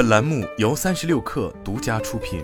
本栏目由三十六氪独家出品。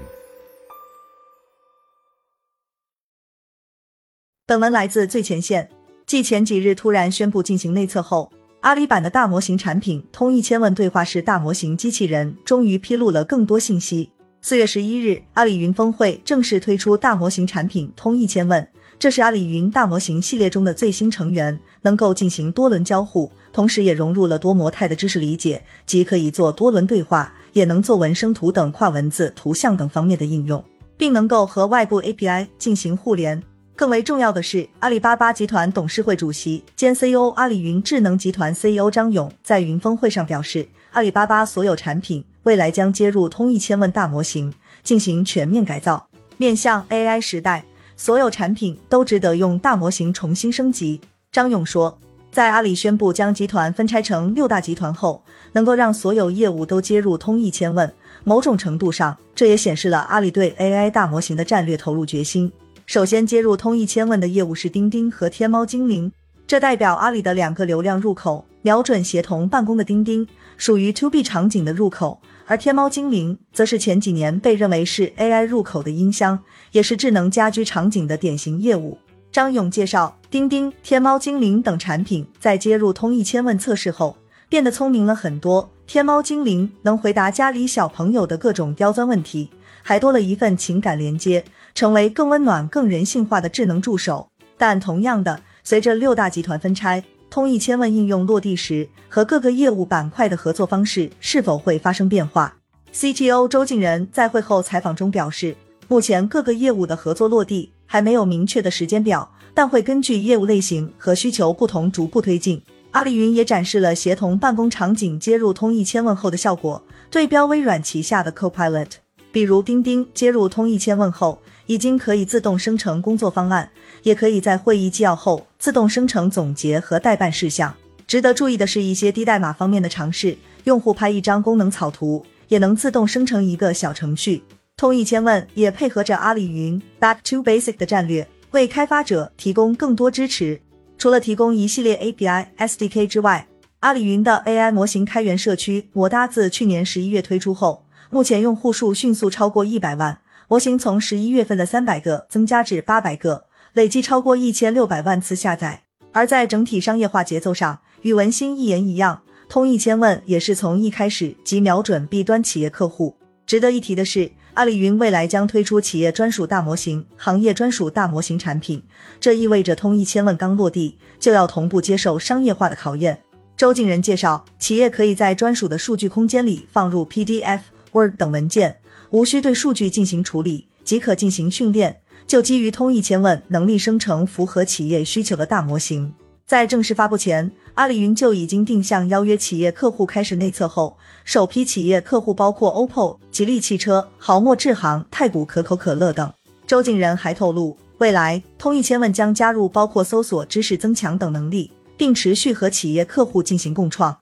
本文来自最前线。继前几日突然宣布进行内测后，阿里版的大模型产品通义千问对话式大模型机器人终于披露了更多信息。四月十一日，阿里云峰会正式推出大模型产品通义千问，这是阿里云大模型系列中的最新成员，能够进行多轮交互，同时也融入了多模态的知识理解，即可以做多轮对话，也能做文生图等跨文字、图像等方面的应用，并能够和外部 API 进行互联。更为重要的是，阿里巴巴集团董事会主席兼 CEO、阿里云智能集团 CEO 张勇在云峰会上表示，阿里巴巴所有产品未来将接入通义千问大模型，进行全面改造。面向 AI 时代，所有产品都值得用大模型重新升级。张勇说，在阿里宣布将集团分拆成六大集团后，能够让所有业务都接入通义千问，某种程度上，这也显示了阿里对 AI 大模型的战略投入决心。首先接入通义千问的业务是钉钉和天猫精灵，这代表阿里的两个流量入口，瞄准协同办公的钉钉属于 To B 场景的入口，而天猫精灵则是前几年被认为是 AI 入口的音箱，也是智能家居场景的典型业务。张勇介绍，钉钉、天猫精灵等产品在接入通义千问测试后，变得聪明了很多。天猫精灵能回答家里小朋友的各种刁钻问题。还多了一份情感连接，成为更温暖、更人性化的智能助手。但同样的，随着六大集团分拆，通义千问应用落地时，和各个业务板块的合作方式是否会发生变化？CTO 周敬仁在会后采访中表示，目前各个业务的合作落地还没有明确的时间表，但会根据业务类型和需求不同逐步推进。阿里云也展示了协同办公场景接入通义千问后的效果，对标微软旗下的 Copilot。比如钉钉接入通义千问后，已经可以自动生成工作方案，也可以在会议纪要后自动生成总结和待办事项。值得注意的是，一些低代码方面的尝试，用户拍一张功能草图，也能自动生成一个小程序。通义千问也配合着阿里云 Back to Basic 的战略，为开发者提供更多支持。除了提供一系列 API SDK 之外，阿里云的 AI 模型开源社区模搭自去年十一月推出后。目前用户数迅速超过一百万，模型从十一月份的三百个增加至八百个，累计超过一千六百万次下载。而在整体商业化节奏上，与文心一言一样，通义千问也是从一开始即瞄准 B 端企业客户。值得一提的是，阿里云未来将推出企业专属大模型、行业专属大模型产品，这意味着通义千问刚落地就要同步接受商业化的考验。周静仁介绍，企业可以在专属的数据空间里放入 PDF。Word 等文件，无需对数据进行处理，即可进行训练。就基于通义千问能力生成符合企业需求的大模型。在正式发布前，阿里云就已经定向邀约企业客户开始内测后，首批企业客户包括 OPPO、吉利汽车、豪墨智行、太古可口可乐等。周敬仁还透露，未来通义千问将加入包括搜索、知识增强等能力，并持续和企业客户进行共创。